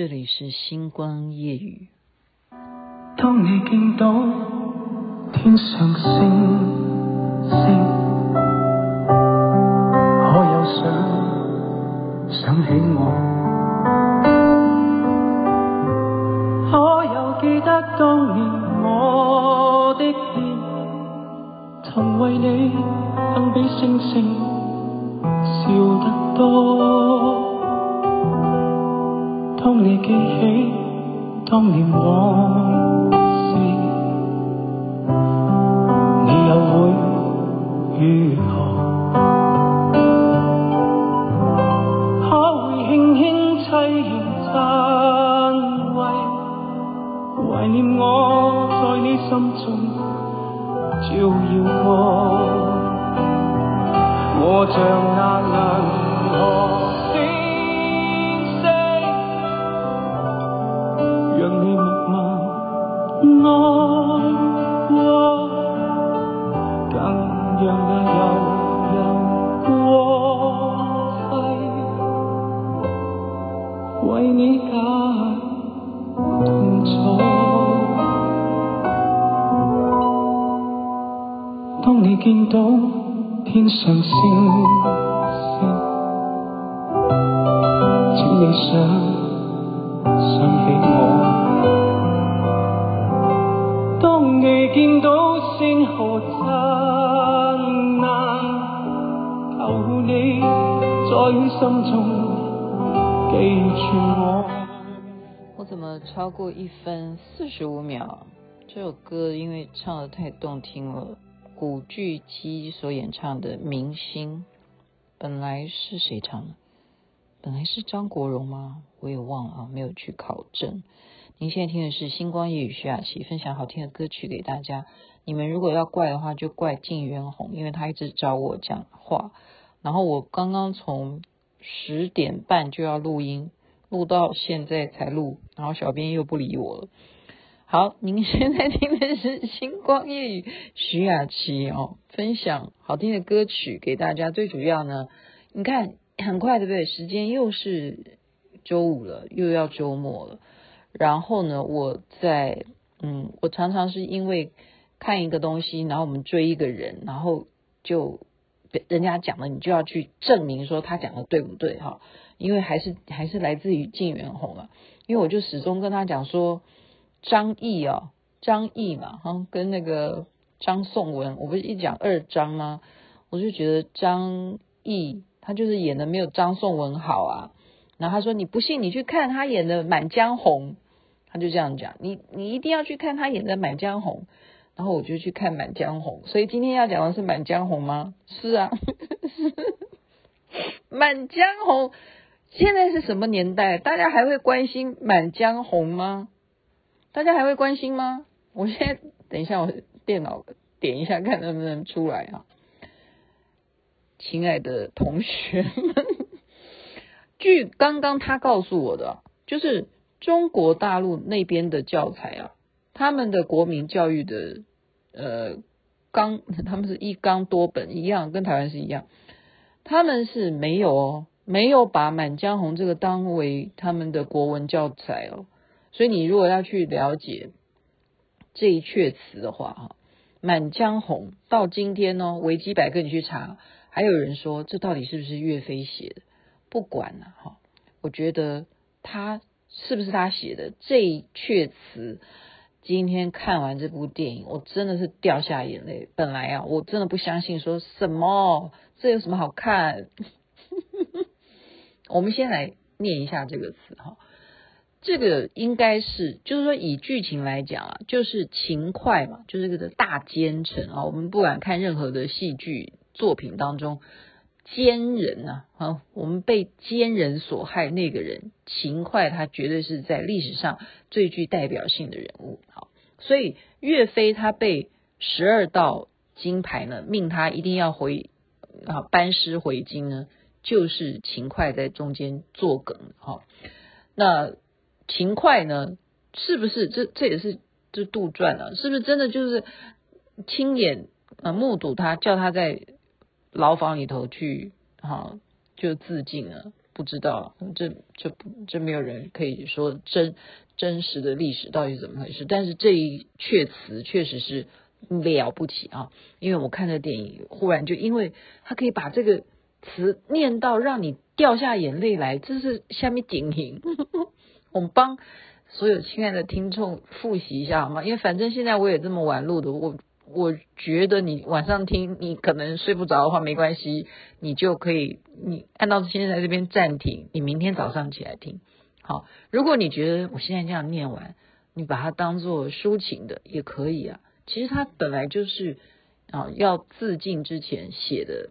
这里是星光夜雨。当你见到天上星星，可有想想起我？可有记得当年我的脸，曾为你更比星星笑得多？当你记起当年往事，你又会如何？可会轻轻凄然赞慰，怀念我在你心中照耀过，我像那见到天上星星，请你想想起我。当你见到星河灿烂，求你在心中记住我。我怎么超过一分四十五秒？这首歌因为唱得太动听了。古巨基所演唱的《明星》，本来是谁唱的？本来是张国荣吗？我也忘了啊，没有去考证。您现在听的是《星光夜雨》徐雅琪分享好听的歌曲给大家。你们如果要怪的话，就怪晋元红，因为他一直找我讲话。然后我刚刚从十点半就要录音，录到现在才录，然后小编又不理我了。好，您现在听的是《星光夜语》，徐雅琪哦，分享好听的歌曲给大家。最主要呢，你看很快对不对？时间又是周五了，又要周末了。然后呢，我在嗯，我常常是因为看一个东西，然后我们追一个人，然后就人家讲了，你就要去证明说他讲的对不对哈？因为还是还是来自于晋元红啊，因为我就始终跟他讲说。张译啊，张译嘛，哈，跟那个张颂文，我不是一讲二张吗？我就觉得张译他就是演的没有张颂文好啊。然后他说你不信，你去看他演的《满江红》，他就这样讲，你你一定要去看他演的《满江红》。然后我就去看《满江红》，所以今天要讲的是《满江红》吗？是啊，《满江红》现在是什么年代？大家还会关心《满江红》吗？大家还会关心吗？我现在等一下，我电脑点一下，看能不能出来啊。亲爱的同学们，据刚刚他告诉我的，就是中国大陆那边的教材啊，他们的国民教育的呃纲，他们是一纲多本一样，跟台湾是一样，他们是没有哦，没有把《满江红》这个当为他们的国文教材哦。所以你如果要去了解这一阙词的话，哈，《满江红》到今天呢，维基百科你去查，还有人说这到底是不是岳飞写的？不管了，哈，我觉得他是不是他写的这一阙词，今天看完这部电影，我真的是掉下眼泪。本来啊，我真的不相信，说什么这有什么好看？我们先来念一下这个词，哈。这个应该是，就是说以剧情来讲啊，就是秦桧嘛，就是这个大奸臣啊。我们不管看任何的戏剧作品当中，奸人啊，啊，我们被奸人所害那个人，秦桧他绝对是在历史上最具代表性的人物。好，所以岳飞他被十二道金牌呢，命他一定要回啊班师回京呢，就是秦桧在中间作梗。好，那。勤快呢？是不是这这也是这杜撰啊？是不是真的就是亲眼啊目睹他叫他在牢房里头去哈、啊、就自尽了？不知道，这这这没有人可以说真真实的历史到底怎么回事。但是这一阙词确实是了不起啊！因为我看这电影，忽然就因为他可以把这个词念到让你掉下眼泪来，这是下面顶型。我们帮所有亲爱的听众复习一下好吗？因为反正现在我也这么晚录的，我。我觉得你晚上听，你可能睡不着的话没关系，你就可以你按到现在这边暂停，你明天早上起来听。好，如果你觉得我现在这样念完，你把它当做抒情的也可以啊。其实它本来就是啊要自尽之前写的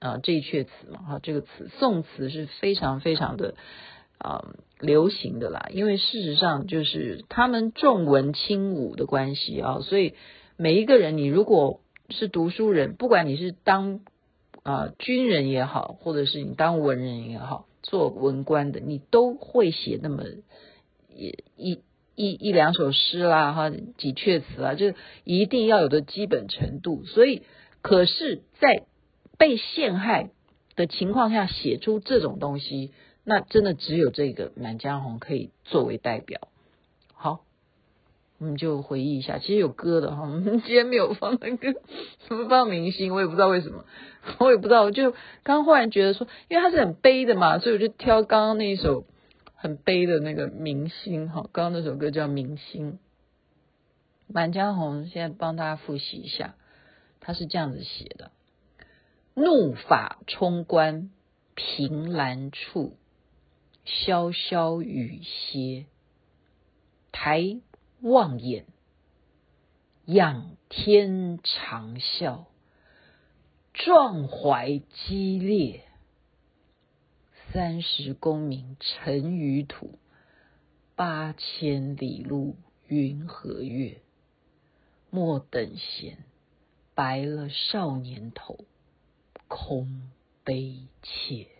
啊这一阙词嘛，哈，这个词宋词是非常非常的啊流行的啦，因为事实上就是他们重文轻武的关系啊，所以。每一个人，你如果是读书人，不管你是当啊、军人也好，或者是你当文人也好，做文官的，你都会写那么一一一一两首诗啦，哈，几阙词啊，就一定要有的基本程度。所以，可是，在被陷害的情况下写出这种东西，那真的只有这个《满江红》可以作为代表。好。我们就回忆一下，其实有歌的哈，我们今天没有放那个什么放明星，我也不知道为什么，我也不知道，我就刚忽然觉得说，因为它是很悲的嘛，所以我就挑刚刚那一首很悲的那个明星哈，刚刚那首歌叫《明星》。满江红现在帮大家复习一下，他是这样子写的：怒发冲冠凭栏处，潇潇雨歇，抬。望眼，仰天长啸，壮怀激烈。三十功名尘与土，八千里路云和月。莫等闲，白了少年头，空悲切。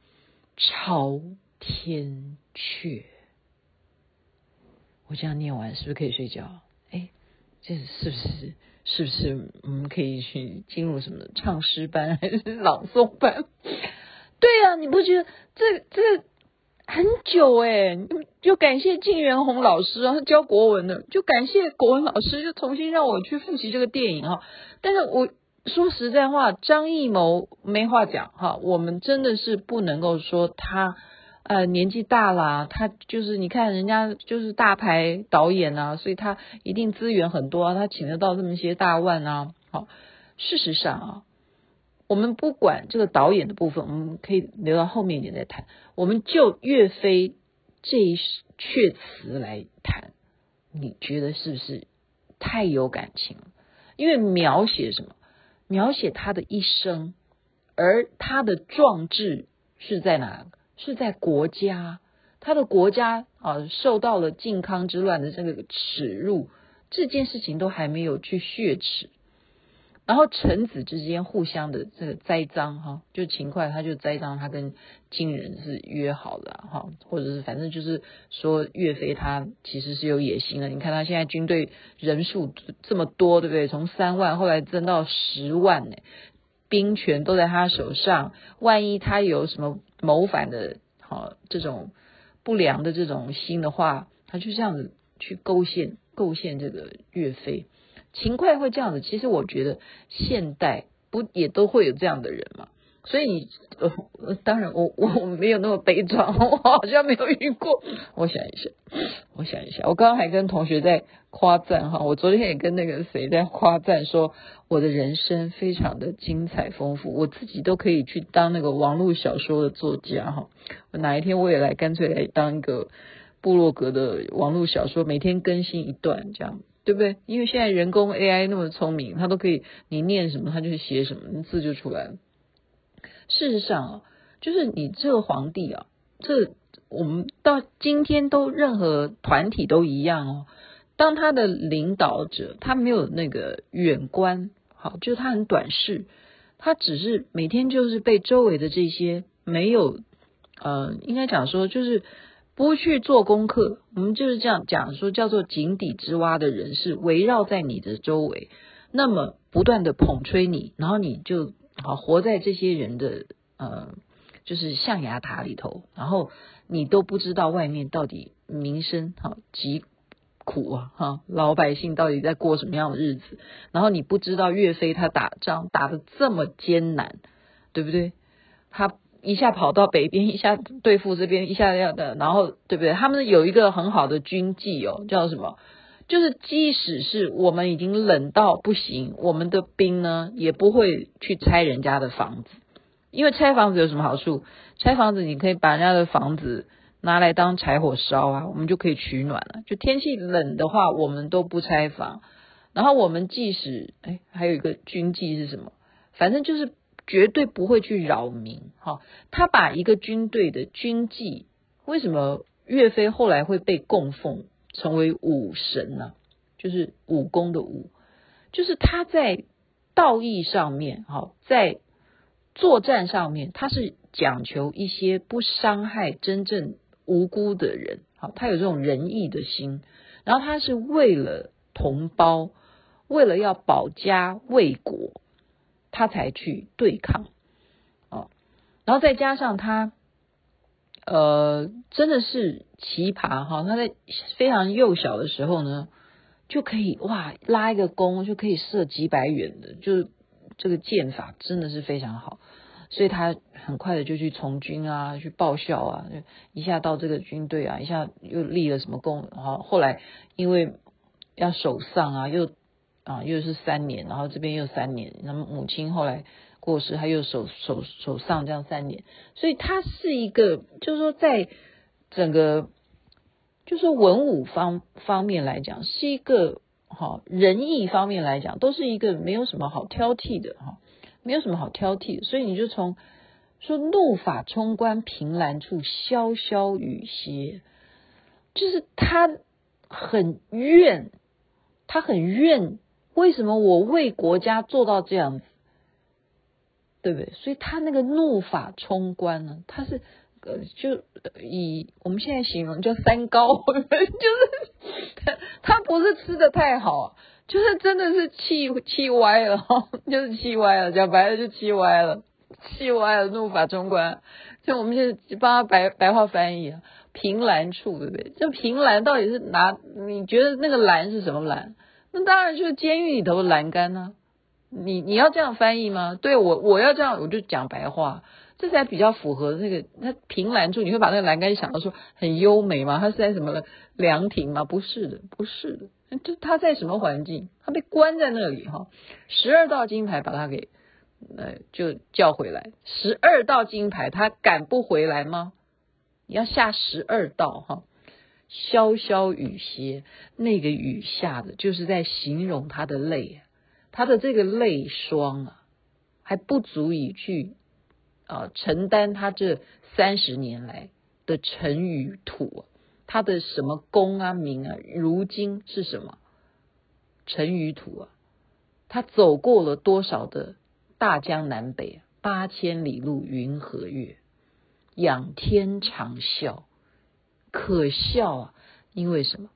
朝天阙。我这样念完是不是可以睡觉？哎，这是不是是不是我们可以去进入什么唱诗班还是朗诵班？对啊，你不觉得这这很久哎？就感谢靳元红老师啊，他教国文的，就感谢国文老师，就重新让我去复习这个电影啊。但是我说实在话，张艺谋没话讲哈，我们真的是不能够说他。呃，年纪大了，他就是你看人家就是大牌导演啊，所以他一定资源很多啊，他请得到这么些大腕啊。好，事实上啊，我们不管这个导演的部分，我们可以留到后面一点再谈。我们就岳飞这一阙词来谈，你觉得是不是太有感情了？因为描写什么？描写他的一生，而他的壮志是在哪？是在国家，他的国家啊，受到了靖康之乱的这个耻辱，这件事情都还没有去血耻，然后臣子之间互相的这个栽赃哈，就秦桧他就栽赃，他跟金人是约好了哈，或者是反正就是说岳飞他其实是有野心的，你看他现在军队人数这么多，对不对？从三万后来增到十万呢。兵权都在他手上，万一他有什么谋反的，好这种不良的这种心的话，他就这样子去勾陷构陷这个岳飞。勤快会这样子，其实我觉得现代不也都会有这样的人嘛。所以你呃，当然我我没有那么悲壮，我好像没有遇过。我想一下，我想一下，我刚刚还跟同学在夸赞哈，我昨天也跟那个谁在夸赞说，我的人生非常的精彩丰富，我自己都可以去当那个网络小说的作家哈。我哪一天我也来干脆来当一个部落格的网络小说，每天更新一段这样，对不对？因为现在人工 AI 那么聪明，它都可以你念什么，它就写什么，字就出来了。事实上啊，就是你这个皇帝啊，这我们到今天都任何团体都一样哦。当他的领导者他没有那个远观，好，就是他很短视，他只是每天就是被周围的这些没有，呃，应该讲说就是不去做功课，我们就是这样讲说叫做井底之蛙的人是围绕在你的周围，那么不断的捧吹你，然后你就好活在这些人的呃。就是象牙塔里头，然后你都不知道外面到底民生哈疾苦啊哈，老百姓到底在过什么样的日子，然后你不知道岳飞他打仗打得这么艰难，对不对？他一下跑到北边，一下对付这边，一下要的，然后对不对？他们有一个很好的军纪哦，叫什么？就是即使是我们已经冷到不行，我们的兵呢也不会去拆人家的房子。因为拆房子有什么好处？拆房子你可以把人家的房子拿来当柴火烧啊，我们就可以取暖了。就天气冷的话，我们都不拆房。然后我们即使哎，还有一个军纪是什么？反正就是绝对不会去扰民。哈，他把一个军队的军纪，为什么岳飞后来会被供奉成为武神呢？就是武功的武，就是他在道义上面，哈，在。作战上面，他是讲求一些不伤害真正无辜的人，好，他有这种仁义的心，然后他是为了同胞，为了要保家卫国，他才去对抗，哦，然后再加上他，呃，真的是奇葩哈，他在非常幼小的时候呢，就可以哇拉一个弓就可以射几百远的，就。这个箭法真的是非常好，所以他很快的就去从军啊，去报效啊，一下到这个军队啊，一下又立了什么功，然后后来因为要守丧啊，又啊又是三年，然后这边又三年，那么母亲后来过世，他又守守守丧这样三年，所以他是一个，就是说在整个就是文武方方面来讲，是一个。好，仁义方面来讲，都是一个没有什么好挑剔的哈，没有什么好挑剔，所以你就从说怒发冲冠，凭栏处，潇潇雨歇，就是他很怨，他很怨，为什么我为国家做到这样子，对不对？所以他那个怒发冲冠呢，他是。呃，就以我们现在形容叫三高，就是他他不是吃的太好，就是真的是气气歪了，就是气歪了，讲白了就气歪了，气歪了，怒发冲冠。就我们现在帮他白白话翻译啊，凭栏处，对不对？这凭栏到底是拿？你觉得那个栏是什么栏？那当然就是监狱里头的栏杆呢、你你要这样翻译吗？对我我要这样，我就讲白话。这才比较符合那个，那凭栏处，你会把那个栏杆想到说很优美吗？它是在什么凉亭吗？不是的，不是的，就它在什么环境？它被关在那里哈，十二道金牌把它给呃就叫回来，十二道金牌它赶不回来吗？你要下十二道哈，潇潇雨歇，那个雨下的就是在形容他的泪，他的这个泪霜啊，还不足以去。啊，承担他这三十年来的尘与土，他的什么功啊名啊，如今是什么？尘与土啊？他走过了多少的大江南北，八千里路云和月，仰天长啸，可笑啊！因为什么？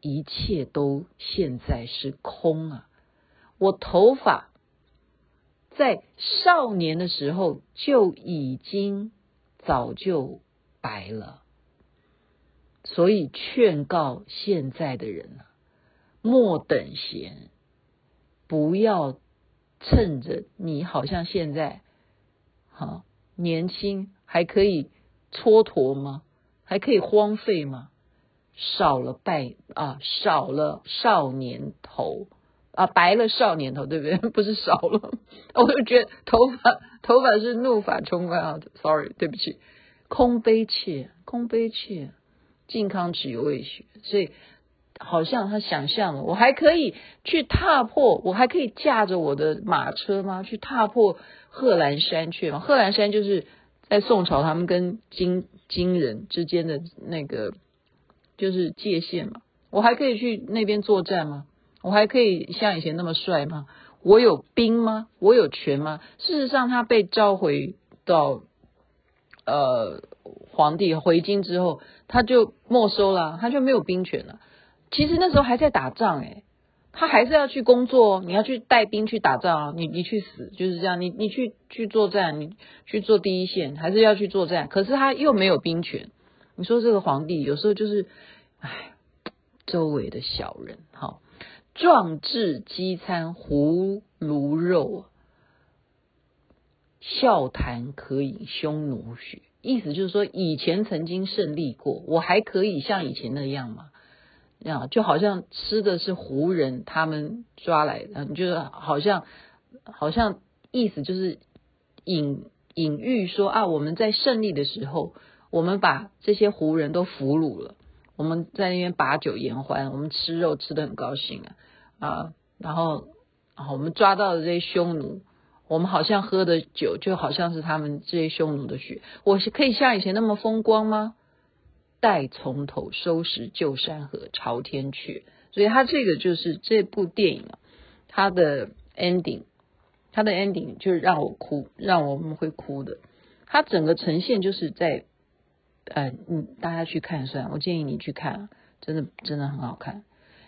一切都现在是空啊！我头发。在少年的时候就已经早就白了，所以劝告现在的人啊，莫等闲，不要趁着你好像现在好年轻，还可以蹉跎吗？还可以荒废吗？少了拜啊，少了少年头。啊，白了少年头，对不对？不是少了，我就觉得头发头发是怒发冲冠啊！Sorry，对不起，空悲切，空悲切，靖康耻犹未雪，所以好像他想象了，我还可以去踏破，我还可以驾着我的马车吗？去踏破贺兰山去吗？贺兰山就是在宋朝他们跟金金人之间的那个就是界限嘛。我还可以去那边作战吗？我还可以像以前那么帅吗？我有兵吗？我有权吗？事实上，他被召回到呃皇帝回京之后，他就没收了，他就没有兵权了。其实那时候还在打仗诶，他还是要去工作，你要去带兵去打仗，你你去死就是这样，你你去去作战，你去做第一线，还是要去作战。可是他又没有兵权，你说这个皇帝有时候就是，唉。周围的小人，好，壮志饥餐胡虏肉，笑谈渴饮匈奴血。意思就是说，以前曾经胜利过，我还可以像以前那样吗？啊，就好像吃的是胡人他们抓来的，就是好像好像意思就是隐隐喻说啊，我们在胜利的时候，我们把这些胡人都俘虏了。我们在那边把酒言欢，我们吃肉吃得很高兴啊啊！然后啊，我们抓到的这些匈奴，我们好像喝的酒就好像是他们这些匈奴的血。我是可以像以前那么风光吗？待从头收拾旧山河，朝天阙。所以他这个就是这部电影啊，它的 ending，它的 ending 就是让我哭，让我们会哭的。它整个呈现就是在。呃，嗯，大家去看算，我建议你去看，真的真的很好看，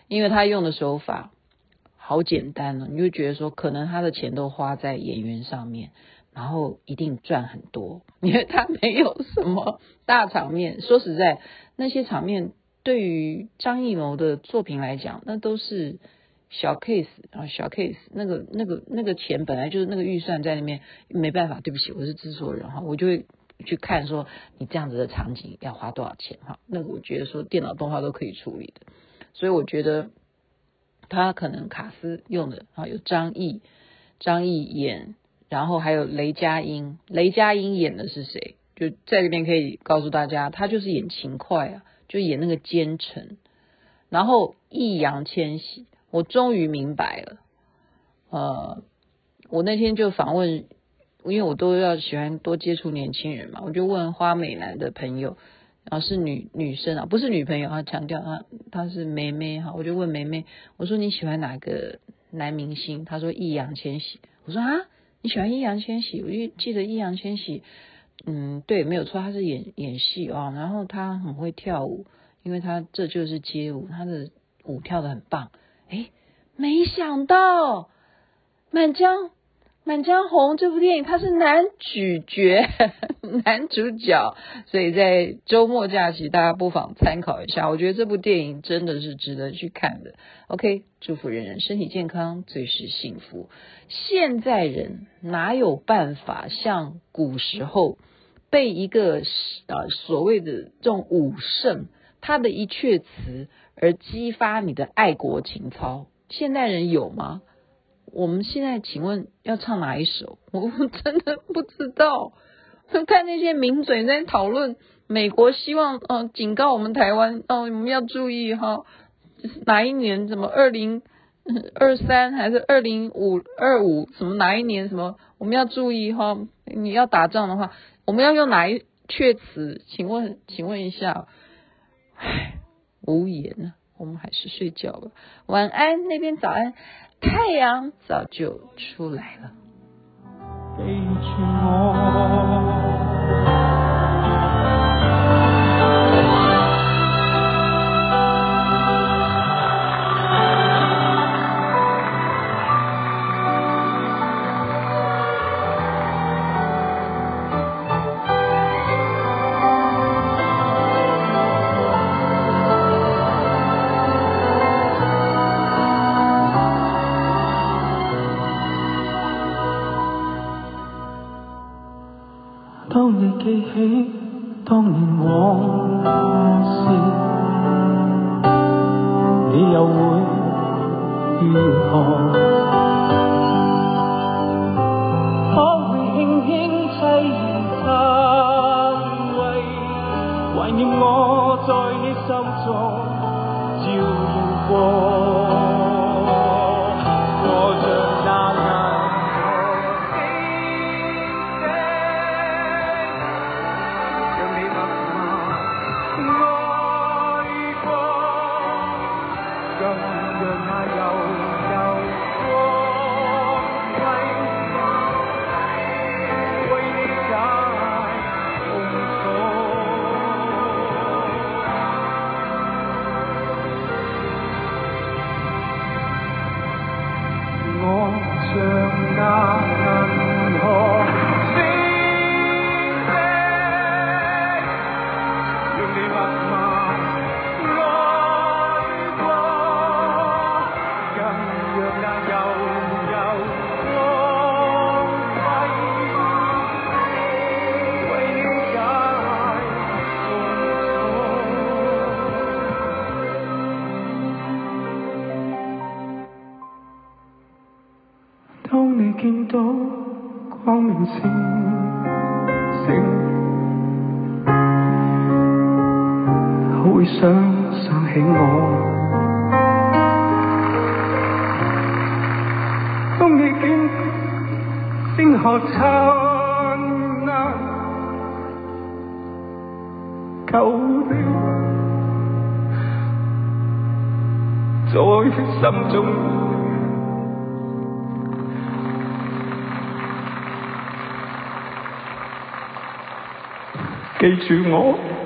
因为他用的手法好简单了，你就觉得说，可能他的钱都花在演员上面，然后一定赚很多，因为他没有什么大场面。说实在，那些场面对于张艺谋的作品来讲，那都是小 case 啊，小 case，那个那个那个钱本来就是那个预算在那边，没办法，对不起，我是制作人哈，我就会。去看说你这样子的场景要花多少钱哈？那我觉得说电脑动画都可以处理的，所以我觉得他可能卡司用的啊有张译，张译演，然后还有雷佳音，雷佳音演的是谁？就在这边可以告诉大家，他就是演勤快啊，就演那个奸臣。然后易烊千玺，我终于明白了，呃，我那天就访问。因为我都要喜欢多接触年轻人嘛，我就问花美男的朋友，然后是女女生啊，不是女朋友啊，强调她她是妹妹哈，我就问妹妹，我说你喜欢哪个男明星？她说易烊千玺。我说啊，你喜欢易烊千玺？我就记得易烊千玺，嗯，对，没有错，他是演演戏哦，然后他很会跳舞，因为他这就是街舞，他的舞跳的很棒。诶，没想到满江。《满江红》这部电影，他是男主角，男主角，所以在周末假期，大家不妨参考一下。我觉得这部电影真的是值得去看的。OK，祝福人人身体健康，最是幸福。现在人哪有办法像古时候被一个啊所谓的这种武圣，他的一阙词而激发你的爱国情操？现代人有吗？我们现在请问要唱哪一首？我真的不知道。看那些名嘴在讨论，美国希望呃警告我们台湾哦，我们要注意哈，哪一年什么二零二三还是二零五二五什么哪一年什么我们要注意哈？你要打仗的话，我们要用哪一阙词？请问请问一下，唉，无言啊，我们还是睡觉吧。晚安，那边早安。太阳早就出来了。会想想起我。当你见星河灿烂，旧的在心中。记住我。